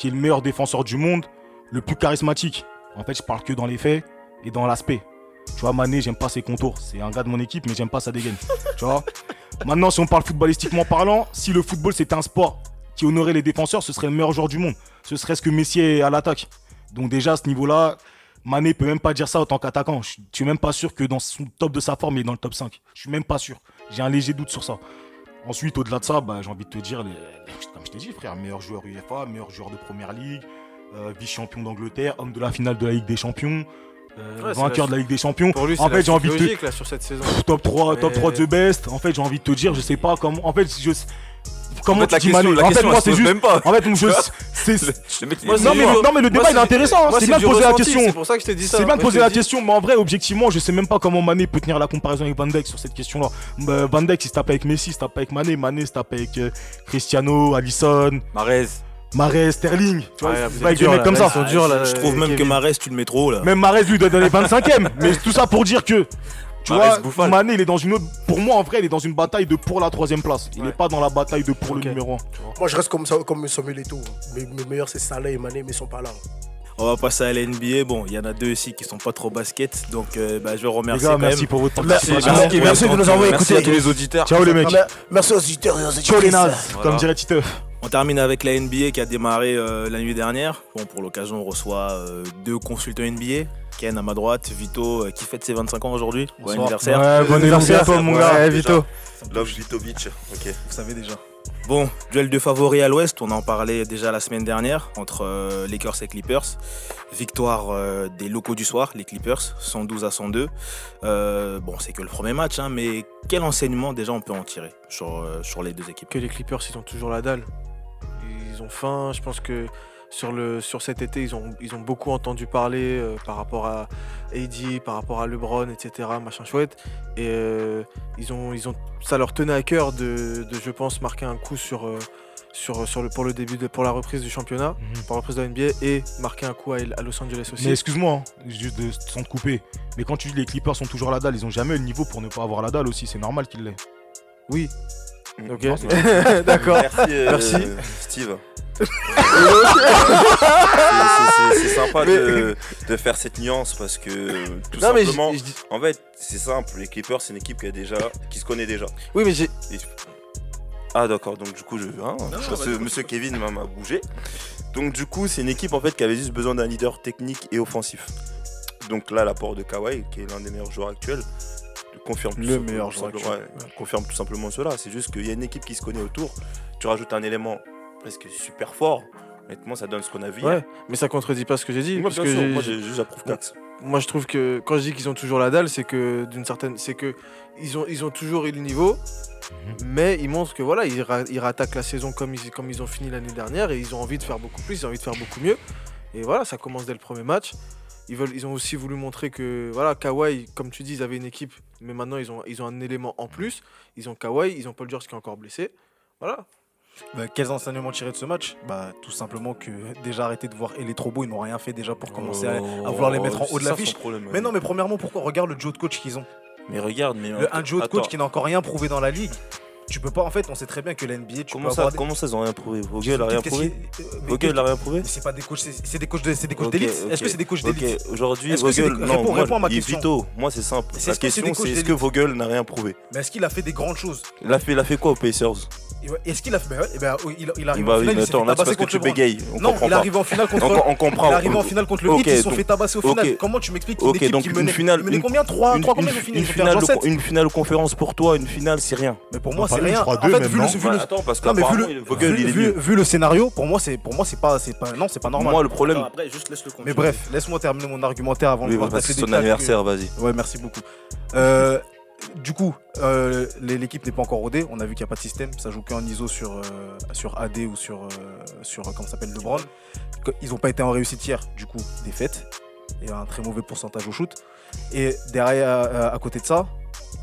qui est le meilleur défenseur du monde, le plus charismatique. En fait, je parle que dans les faits et dans l'aspect. Tu vois, Mané, j'aime pas ses contours. C'est un gars de mon équipe, mais j'aime pas sa dégaine. tu vois? Maintenant, si on parle footballistiquement parlant, si le football c'était un sport qui honorait les défenseurs, ce serait le meilleur joueur du monde. Ce serait ce que Messi est à l'attaque. Donc déjà, à ce niveau-là, Mané peut même pas dire ça en tant qu'attaquant. Je suis même pas sûr que dans son top de sa forme, il est dans le top 5. Je suis même pas sûr. J'ai un léger doute sur ça. Ensuite, au-delà de ça, bah, j'ai envie de te dire, les- comme je t'ai dit, frère, meilleur joueur UEFA, meilleur joueur de Première Ligue, euh, vice-champion d'Angleterre, homme de la finale de la Ligue des Champions, euh, Ouais, vainqueur la- de la Ligue des Champions. Pour lui, c'est en la fait, j'ai envie de te, logique là sur cette saison. Pff, top 3, top Mais- 3 the best. En fait, j'ai envie de te dire, je sais pas comment. En fait, je. Comment En fait, la tu dis question, la En fait, moi, juste. même pas. En fait, je. C'est- Non, mais, non, mais le débat, moi, il est intéressant. hein. C'est bien de poser la question. C'est pour ça que je t'ai dit ça. C'est bien de poser la question, mais en vrai, objectivement, je sais même pas comment Mané peut tenir la comparaison avec Van Dijk sur cette question-là. Bah, Van Dijk, il se tape avec Messi, il se tape avec Mané. Mané se tape avec euh, Cristiano, Alisson, Marez. Mahrez, Sterling. Tu vois, avec des mecs comme ça. ils sont durs, là, Je trouve même que. Marès, tu le mets trop là. Même Mahrez lui doit donner 25ème. mais tout ça pour dire que. Tu vois. Mané, il est dans une autre. Pour moi, en vrai, il est dans une bataille de pour la troisième place. Il Ouais. n'est pas dans la bataille de pour le numéro 1. Moi, je reste comme, ça, comme Samuel Eto'o. Mes, mes meilleurs, c'est Salah et Mané, mais ils sont pas là. On va passer à la NBA. Bon, il y en a deux ici qui sont pas trop basket. Donc, euh, bah, je vais Les remercier gars, merci même. pour votre Merci, participation. merci, Kevin. merci de nous avoir Merci à écoutés. tous les auditeurs. Ciao les mecs. Ah, mais Merci aux auditeurs et aux Ciao les nazes, Voilà. comme dirait Titeuf. On termine avec la NBA qui a démarré euh, la nuit dernière. Bon, pour l'occasion, on reçoit euh, deux consultants NBA. Ken à ma droite, Vito euh, qui fête ses 25 ans aujourd'hui. Bon Bonsoir. anniversaire. Ouais, bon anniversaire à toi, mon gars. Ouais, Vito. Love Vitovic. Ok. Vous savez déjà. Bon, duel de favoris à l'ouest, on en parlait déjà la semaine dernière entre euh, Lakers et Clippers. Victoire euh, des locaux du soir, les Clippers, 112 à 102. Euh, bon, c'est que le premier match, hein, mais quel enseignement déjà on peut en tirer sur, euh, sur les deux équipes? Que les Clippers ils ont toujours la dalle. Ils ont faim. Je pense que sur, le, sur cet été, ils ont, ils ont beaucoup entendu parler euh, par rapport à AD, par rapport à LeBron, etc. Machin chouette. Et euh, ils ont, ils ont, ça leur tenait à cœur de, de, je pense, marquer un coup sur, euh, sur, sur le, pour le début, de, pour la reprise du championnat, pour la reprise de la NBA et marquer un coup à, à Los Angeles aussi. Mais excuse-moi, hein, juste de, sans te couper. Mais quand tu dis les Clippers sont toujours la dalle, ils ont jamais eu le niveau pour ne pas avoir la dalle aussi. C'est normal qu'ils l'aient. Oui. Ok. Non, c'est- *laughs* D'accord. Merci, euh, Merci. Steve. *laughs* C'est- sympa Mais- de, *laughs* de faire cette nuance parce que tout Non, mais simplement, dis- en fait, c'est simple. Les Clippers, c'est une équipe qui a déjà, qui se connaît déjà. oui, mais j'ai. Ah d'accord, donc du coup je hein, parce que Monsieur Kevin m'a m'a bougé. Donc du coup c'est une équipe en fait qui avait juste besoin d'un leader technique et offensif. Donc là l'apport de Kawhi qui est l'un des meilleurs joueurs actuels confirme Le meilleur joueur ouais, confirme tout simplement cela. C'est juste qu'il y a une équipe qui se connaît autour. Tu rajoutes un élément presque super fort. Honnêtement ça donne ce qu'on a vu. Ouais, mais ça contredit pas ce que j'ai dit. Moi, parce bien que sûr, j'ai- moi j'approuve moi je trouve que quand je dis qu'ils ont toujours la dalle, c'est que d'une certaine, c'est que ils ont, ils ont toujours eu le niveau, mais ils montrent que voilà, ils, ra- ils rattaquent la saison comme ils, comme ils ont fini l'année dernière et ils ont envie de faire beaucoup plus, ils ont envie de faire beaucoup mieux. Et voilà, ça commence dès le premier match. Ils, veulent, ils ont aussi voulu montrer que voilà, Kawhi, comme tu dis, ils avaient une équipe, mais maintenant ils ont, ils ont un élément en plus. Ils ont Kawhi, ils ont Paul George qui est encore blessé. Voilà. Bah, quels enseignements tirer de ce match? Bah tout simplement que déjà arrêter de voir et les trop beaux, ils n'ont rien fait déjà pour commencer à, à vouloir les mettre en haut de l'affiche. Mais non, mais premièrement, pourquoi? Regarde le duo de coach qu'ils ont. Mais regarde, mais Le, un duo de attends, coach qui n'a encore rien prouvé dans la ligue. Tu peux pas, en fait, on sait très bien que la NBA, tu Comment peux ça, avoir des- comment ça ils ont rien prouvé Vogel ont a rien prouvé mais Vogel qu'est-ce- a rien prouvé mais c'est pas des coachs, c'est des coachs de- c'est des coachs Ok, d'élite. Est-ce ok, que c'est des coachs ok. d'élite Aujourd'hui, que c'est Vogel, des- non, réponds- moi, réponds à ma il- question. Vito, moi c'est simple. La question, c'est est-ce que d'élite Vogel n'a rien prouvé Mais est-ce qu'il a fait des grandes choses il a, fait, il a fait quoi aux Pacers Est-ce qu'il a fait ben ouais, eh ben, il, il arrive Bah en finale, mais il attends, fait là parce que tu bégayes. On Non, il arrive en finale contre On, on comprend. Il arrive en finale contre le Ok, Heat, ils se sont fait tabasser au ok. final. Comment tu m'expliques Ok, donc une finale- une- combien? 3, Une, 3 combien de- 7 une finale conférence pour toi, une finale c'est rien. Mais pour moi, c'est parle de rien. En 3-2 fait, même, vu le non vu le- Ouais, attends, parce non, mais vu le, Vogel vu, il est vu- mieux. vu le scénario, pour moi, c'est pour moi, c'est pas, c'est pas, non, c'est pas normal. Moi le problème. Alors après, juste laisse le Mais bref, laisse-moi terminer mon argumentaire avant Oui, de voir parce que passer c'est ton anniversaire, vas-y. Ouais, merci beaucoup. Euh, du coup, euh, l'équipe n'est pas encore rodée. On a vu qu'il n'y a pas de système. Ça joue qu'en ISO sur, euh, sur AD ou sur, euh, sur comment ça s'appelle, LeBron. Ils n'ont pas été en réussite hier. Du coup, défaite. Et un très mauvais pourcentage au shoot. Et derrière, à côté de ça,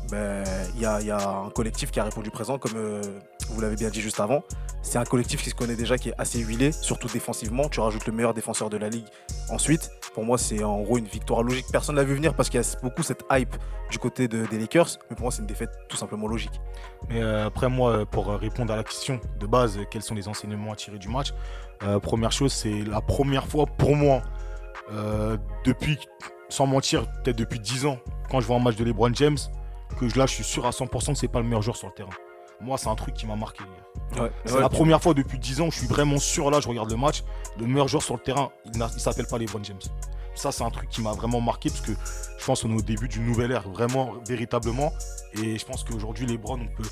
ben, il y, a, un collectif qui a répondu présent, comme euh, vous l'avez bien dit juste avant. C'est un collectif qui se connaît déjà, qui est assez huilé, surtout défensivement. Tu rajoutes le meilleur défenseur de la ligue ensuite. Pour moi, c'est en gros une victoire logique. Personne ne l'a vu venir parce qu'il y a beaucoup cette hype du côté de- des Lakers. Mais pour moi, c'est une défaite tout simplement logique. Mais euh, après, moi, euh, pour répondre à la question de base, quels sont les enseignements à tirer du match Première chose, c'est la première fois pour moi, depuis, sans mentir, peut-être depuis 10 ans, quand je vois un match de LeBron James, que je- là, je suis sûr à 100% que c'est pas le meilleur joueur sur le terrain. Moi, c'est un truc qui m'a marqué hier. C'est la première fois depuis 10 ans où je suis vraiment sûr, là, je regarde le match, le meilleur joueur sur le terrain, il s'appelle pas LeBron James. Ça, c'est un truc qui m'a vraiment marqué parce que je pense qu'on est au début d'une nouvelle ère, vraiment, véritablement. Et je pense qu'aujourd'hui, LeBron, on peut.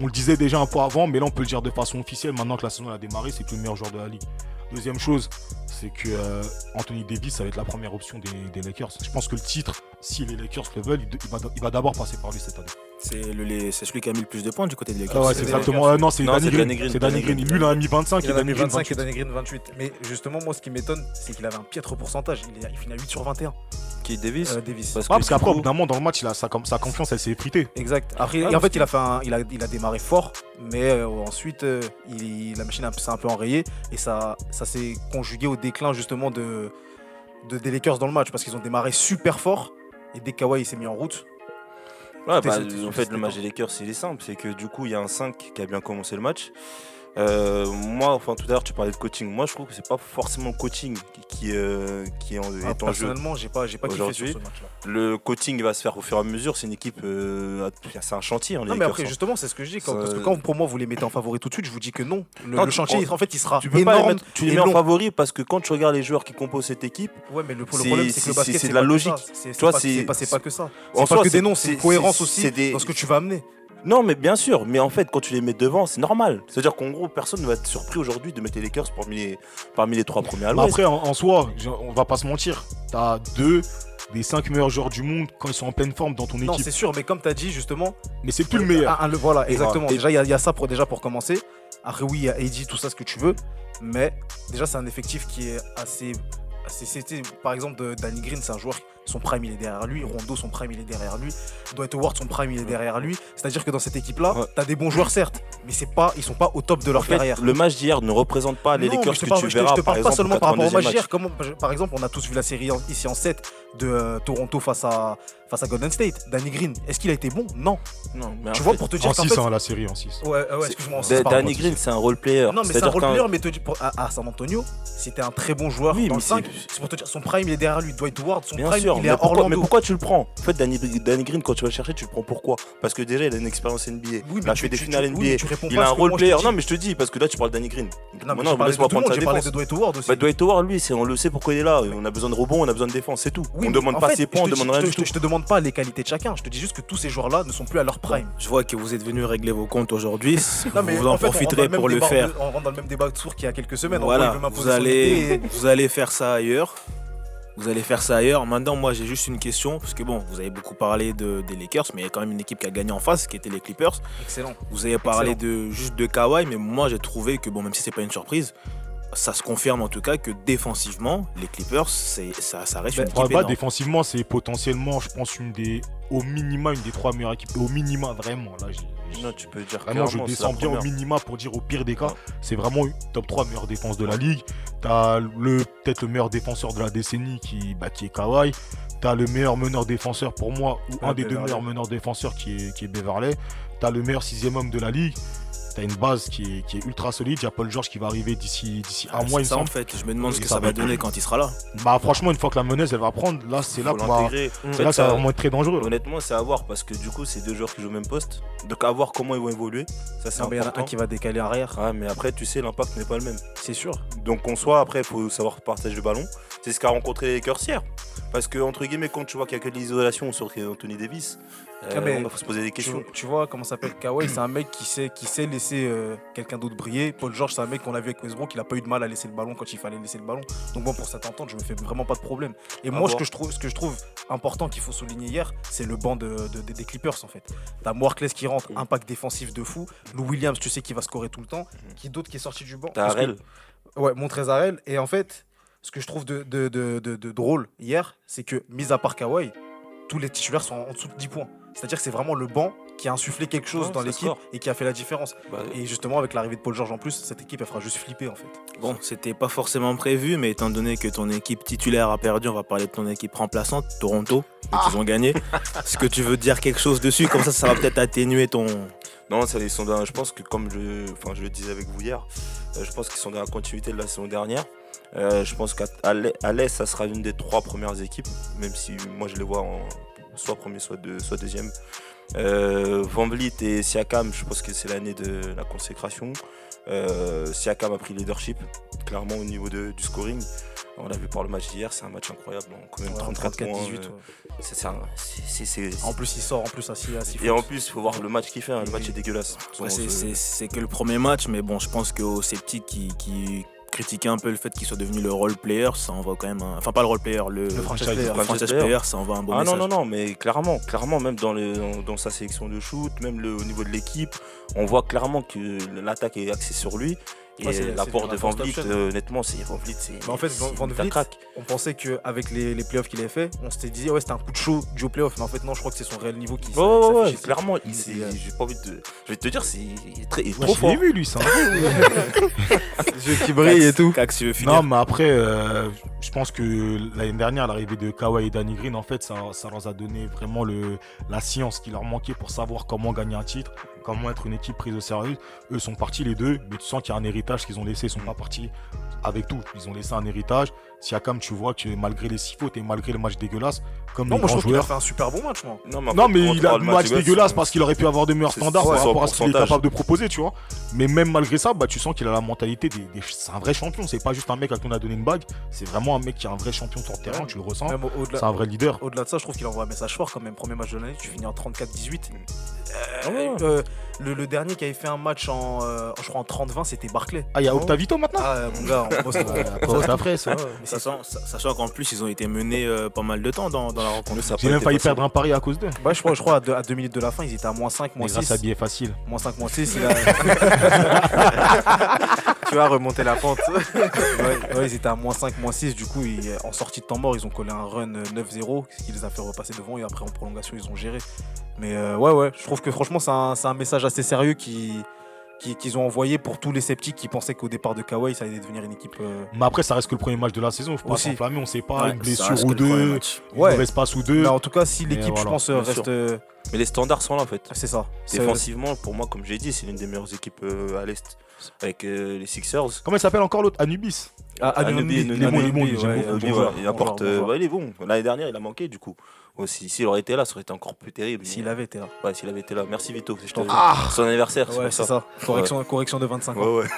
On le disait déjà un peu avant, mais là, on peut le dire de façon officielle. Maintenant que la saison a démarré, c'est le meilleur joueur de la ligue. Deuxième chose, c'est que euh, Anthony Davis, ça va être la première option des, des Lakers. Je pense que le titre, si les Lakers le veulent, il, il va, il va d'abord passer par lui cette année. C'est le- les- c'est celui qui a mis le plus de points du côté des Lakers. Ah ouais, c'est exactement. euh, non, c'est Non, Danny c'est Green. Danny Green, C'est Danny Green. Lui, il a mis 25 Il en a mis Danny Green 25 et 28. Danny Green 28. Mais justement, moi, ce qui m'étonne, c'est qu'il avait un piètre pourcentage. Il, est- il finit à 8 sur 21, Qui Davis euh, Davis. Parce Ah, qu'après, au bout d'un moment, dans le match, il a, sa, sa confiance, elle s'est effritée. Exact. Après, et en fait, il a, fait un- il, a, il a démarré fort, mais euh, ensuite, euh, il- la machine a- s'est un peu enrayée et ça, ça s'est conjugué au déclin justement de, de, des Lakers dans le match parce qu'ils ont démarré super fort et dès que Kawhi il s'est mis en route, Ouais, bah, en fait, le match des Lakers, il est simple. C'est que du coup, il y a un 5 qui a bien commencé le match. Euh, moi, enfin, tout à l'heure, tu parlais de coaching. Moi, je trouve que c'est pas forcément coaching qui, qui, euh, qui est en, ah, est en jeu. personnellement, j'ai pas, j'ai pas kiffé sur ce match-là. Le coaching va se faire au fur et à mesure. C'est une équipe, euh, c'est un chantier. hein, Non, mais après, hein. justement, c'est ce que je dis. Quand, parce que quand pour moi vous les mettez en favori tout de suite, je vous dis que non. Le, Non, le tu- chantier, en fait, il sera Tu peux pas les mettre, tu les et mets en favori parce que quand tu regardes les joueurs qui composent cette équipe, Ouais, mais le, problème, c'est que le basket, c'est de la logique. c'est vois, c'est- pas, que ça. en C'est pas soi, que des noms, c'est une cohérence aussi dans ce que tu vas amener. Non, mais bien sûr, mais en fait, quand tu les mets devant, c'est normal. C'est-à-dire qu'en gros, personne ne va être surpris aujourd'hui de mettre les Lakers parmi les, parmi les trois premiers à l'Ouest. après, en, en soi, on va pas se mentir. T'as deux des cinq meilleurs joueurs du monde quand ils sont en pleine forme dans ton Non, équipe. c'est sûr, mais comme tu as dit justement, Mais c'est plus le meilleur. Ah, ah, le- voilà, exactement. Et- Déjà, il y, a- il y a ça pour, déjà pour commencer. Après, oui, il y a AD, tout ça, ce que tu veux. Mais déjà, c'est un effectif qui est assez. assez c'était, par exemple, de- Danny Green, c'est un joueur, son prime, il est derrière lui. Rondo, son prime, il est derrière lui. Dwight Howard, son prime, il est derrière lui. C'est-à-dire que dans cette équipe-là, Ouais. tu as des bons joueurs, certes, mais c'est pas, ils sont pas au top de leur En fait, carrière. le match d'hier ne représente pas les Lakers je que te parle- tu je te- verras je te par parle pas exemple seulement par rapport au 82e match d'hier. Comment- Par exemple, on a tous vu la série en- ici en 7 de euh, Toronto face à, face à Golden State. Danny Green, est-ce qu'il a été bon? Non. Non, mais Tu vois, fait, pour te dire En qu'en 6, fait, hein, la série en 6. Ouais, ouais, c'est- excuse-moi. Danny Green, c'est un role player. Non, mais c'est un role player, mais te dis, pour- à, à San Antonio, c'était un très bon joueur Oui, dans mais le 5. c'est- pour te dire, son prime, il est derrière lui. Dwight Howard, son Bien prime, mais est à pourquoi, mais pourquoi tu le prends En fait, Danny, Danny Green, quand tu vas le chercher, tu le prends pourquoi Parce que déjà, il a une expérience NBA. Oui, mais il a tu- fait des finales oui, NBA. tu réponds il a un role je player. dis. Non, mais je te dis, parce que là, tu parles de Danny Green. Non, mais laisse-moi prendre sa j'ai parlé de défense. Dwight Howard aussi. Bah, Dwight Howard, lui, c'est- on le sait pourquoi il est là. On a besoin de rebonds, on a besoin de défense, c'est tout. Oui, on mais demande pas ses points, on je demande rien je du te- tout. Je te demande pas les qualités de chacun. Je te dis juste que tous ces joueurs-là ne sont plus à leur prime. Je vois que vous êtes venu régler vos comptes aujourd'hui. *laughs* Vous en profiterez pour le faire. On rentre dans le même débat de sourd qu'il y a quelques semaines. Voilà, vous allez faire ça ailleurs. Vous allez faire ça ailleurs. Maintenant, moi, j'ai juste une question. Parce que bon, vous avez beaucoup parlé de, des Lakers, mais il y a quand même une équipe qui a gagné en face, qui était les Clippers. Excellent. Vous avez parlé de, juste de Kawhi, mais moi, j'ai trouvé que, bon, même si c'est pas une surprise, ça se confirme en tout cas que défensivement, les Clippers, c'est, ça, ça reste Ben, une équipe défensivement, c'est potentiellement, je pense, une des, au minima, une des trois meilleures équipes. Au minima, vraiment. Là, j'ai- Non, tu peux dire Vraiment, je descends bien au minima pour dire au pire des cas. Ouais. C'est vraiment une top 3 meilleure défense de la ligue. T'as le peut-être le meilleur défenseur de la décennie qui, bah, qui est Kawhi. T'as le meilleur meneur défenseur pour moi, ou un des deux meilleurs meneurs défenseurs qui est, qui est Beverley. T'as le meilleur sixième homme de la ligue. T'as une base qui est, qui est ultra solide. Il y a Paul George qui va arriver d'ici d'ici un Ah, mois, c'est ça en fait. Je me demande ce que ça ça va donner quand il sera là. Bah franchement, une fois que la menace elle va prendre, là c'est là. En fait, là ça va vraiment être très dangereux. Honnêtement, c'est à voir parce que du coup, c'est deux joueurs qui jouent au même poste. Donc, à voir comment ils vont évoluer. Ça, c'est Non, mais il y en a important. un qui va décaler arrière. Ouais, mais après, tu sais, l'impact n'est pas le même. C'est sûr. Donc, en soi, après, il faut savoir partager le ballon. C'est ce qu'a rencontré les Lakers hier. Parce que, entre guillemets, quand tu vois qu'il n'y a que de l'isolation sur Anthony Davis, euh, Ah, il faut se poser des questions. tu vois comment s'appelle Kawhi, c'est un mec qui sait, qui sait laisser euh, quelqu'un d'autre briller. Paul George, c'est un mec qu'on a vu avec Westbrook, il a pas eu de mal à laisser le ballon quand il fallait laisser le ballon. Donc bon, pour cette entente, je me fais vraiment pas de problème. Et moi, ce que, je trouve, ce que je trouve important qu'il faut souligner hier, c'est le banc de, de- de- des Clippers en fait. T'as Moirclès qui rentre, impact défensif de fou. Lou Williams, tu sais qu'il va scorer tout le temps. Qui d'autre qui est sorti du banc? T'as Harrell. Ouais, Montrezarel. Et en fait, ce que je trouve de, de, de- de- de drôle hier, c'est que, mis à part Kawhi, tous les titulaires sont en dessous de 10 points. C'est-à-dire que c'est vraiment le banc qui a insufflé quelque chose Ouais, dans l'équipe et qui a fait la différence. Bah, Et justement, avec l'arrivée de Paul George en plus, cette équipe, elle fera juste flipper en fait. Bon, c'était pas forcément prévu, mais étant donné que ton équipe titulaire a perdu, on va parler de ton équipe remplaçante, Toronto, et qu'ils ont gagné. Est-ce que tu veux dire quelque chose dessus? Comme ça, ça va peut-être atténuer ton. Non, ça, ils sont dans, je pense que comme je, enfin, je le disais avec vous hier, euh, je pense qu'ils sont dans la continuité de la saison dernière. Euh, je pense qu'à l'Est, ça sera une des trois premières équipes, même si moi je les vois en soit premier, soit, deux, soit deuxième. Euh, Van Vliet et Siakam, je pense que c'est l'année de la consécration. Euh, Siakam a pris le leadership, clairement au niveau de- du scoring. On l'a vu par le match d'hier, c'est un match incroyable. Quand même 34 points. 34-18. euh, ouais. c'est- c'est un- c'est- c'est- c'est- En plus, il sort en plus à 6 à six Et en plus, il faut voir le match qu'il fait. hein. Le match est dégueulasse. Ouais, c'est- ce- c'est c'est que le premier match, mais bon, je pense qu'aux sceptiques qui, qui critiquaient un peu le fait qu'il soit devenu le role player, ça envoie quand même un... Enfin, pas le role player, le, Le franchise player. le franchise player, player. ça envoie un bon Ah non, message. non, non, mais clairement, clairement, même dans, sa sélection de shoot, même le, au niveau de l'équipe, on voit clairement que l'attaque est axée sur lui. Et Ouais, l'apport de Van Vliet, euh, honnêtement, c'est Van Vliet, c'est. Mais en fait, c'est Van- Van Vliet, craque. On pensait qu'avec les, les playoffs qu'il avait fait, on s'était dit, ouais, c'était un coup de chaud du playoff. Mais en fait, non, je crois que c'est son réel niveau qui Ouais, ouais, ouais, clairement, il, Il- c'est- il- j'ai pas envie de. Je vais te dire, c'est très, il est Ouais, trop fort. vu lui, ça. *laughs* Les yeux qui brillent et tout. Cax, tu veux finir Non, mais après, euh, je pense que l'année dernière, l'arrivée de Kawhi et Danny Green, en fait, ça, ça leur a donné vraiment le, la science qui leur manquait pour savoir comment gagner un titre, comment être une équipe prise au sérieux. Eux sont partis les deux, mais tu sens qu'il y a un héritage qu'ils ont laissé. Ils sont pas partis avec tout. Ils ont laissé un héritage. Siakam, tu vois que malgré les six fautes et malgré le match dégueulasse, comme Non, les moi, je trouve qu'il a joueurs. fait un super bon match, moi. Non, mais, Non, mais il a de match dégueulasse, parce qu'il aurait pu avoir de meilleurs standards par rapport à ce qu'il est capable de proposer, tu vois. Mais même malgré ça, bah, tu sens qu'il a la mentalité des, des- C'est un vrai champion. C'est pas juste un mec à qui on a donné une bague. C'est vraiment un mec qui est un vrai champion sur le terrain. Tu le ressens. C'est un vrai leader. au-delà de ça, je trouve qu'il envoie un message fort quand même. Premier match de l'année, tu finis en 34-18. Ah ouais. Euh, le, le dernier qui avait fait un match en, euh, je crois en 30-20, c'était Barclay. Ah, il y a Octavito maintenant Ah, euh, mon gars, on bosse *laughs* Après, c'est après, ça. Ouais, Sachant, sachant qu'en plus, ils ont été menés euh, pas mal de temps dans, dans la rencontre. J'ai même failli perdre un pari à cause d'eux. Ouais, je crois, je crois à, deux, à deux minutes de la fin, ils étaient à moins 5, Mais moins grâce 6. à billet facile. Moins 5, moins 6. Il a... *laughs* Tu vas remonter la pente. *laughs* ouais, ouais, ils étaient à moins 5, moins 6. Du coup, ils- en sortie de temps mort, ils ont collé un run euh, 9-0, ce qui les a fait repasser devant. Et après, en prolongation, ils ont géré. Mais euh, ouais, ouais, je trouve que franchement, c'est un, message assez sérieux qui- qu'ils ont envoyé pour tous les sceptiques qui pensaient qu'au départ de Kawhi, ça allait devenir une équipe. euh, Mais après, ça reste que le premier match de la saison. Faut pas s'enflammer. On sait pas. Ouais, une ça blessure ou deux. Une Ouais. passe ou deux. Mais en tout cas, si l'équipe, je pense, reste. sûr. euh, Mais les standards sont là en fait. C'est ça. Défensivement, pour moi, comme j'ai dit, c'est l'une des meilleures équipes euh, à l'Est. Avec euh, les Sixers. Comment il s'appelle encore l'autre? Anubis. Ah, il est bon, il est bon, ouais, euh, il apporte. euh, bah, il est. L'année dernière, il a manqué du coup. Aussi, s'il aurait été là, ça aurait été encore plus terrible. S'il mais- avait été là. Ouais, s'il avait été là. Merci Vito. Je te- Ah Son anniversaire, Ouais, c'est ça. Correction, correction de 25 ans. Ouais, ouais.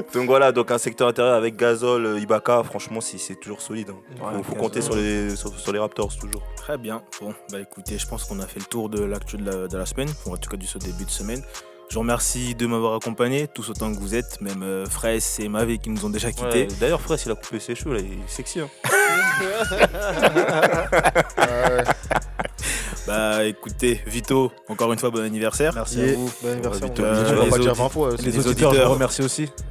*laughs* donc voilà, donc un secteur intérieur avec Gazol, euh, Ibaka, franchement, c'est toujours solide. hein. Ouais, faut faut Gasol. compter sur les, sur, sur les Raptors toujours. Très bien. Bon, bah écoutez, je pense qu'on a fait le tour de l'actu de la, de la semaine, en tout cas du ce début de semaine. Je vous remercie de m'avoir accompagné, tous autant que vous êtes, même euh, Fraisse et Mavé qui nous ont déjà quittés. Ouais, D'ailleurs, Fraisse, il a coupé ses cheveux, là, il est sexy. Hein. *laughs* Bah écoutez, Vito, encore une fois, bon anniversaire. Merci Yeah. à vous. Bon anniversaire, Vito, mon gars. Euh, Je vais les pas dire audi- 20 fois. Les, les auditeurs, je vous remercie aussi. *laughs*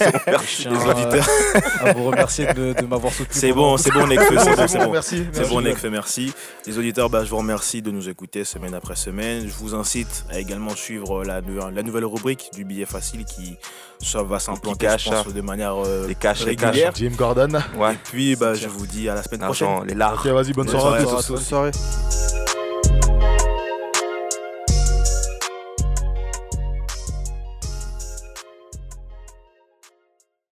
Les auditeurs. à vous remercier de, de m'avoir soutenu. C'est bon, c'est bon, Nekfeu, c'est *laughs* bon, c'est bon. Merci. C'est bon, Nekfeu, merci. Les auditeurs, bah, je vous remercie de nous écouter semaine après semaine. Je vous incite à également suivre la, la nouvelle rubrique du billet facile qui ça va s'implanter, cash, je pense, de manière euh, Les caches, les caches. régulière. Jim Gordon. Ouais. Et puis, bah, je vous dis à la semaine prochaine. Les lards. Ok, vas-y, bonne Bonne soirée à soirée tous. à Bonne soirée.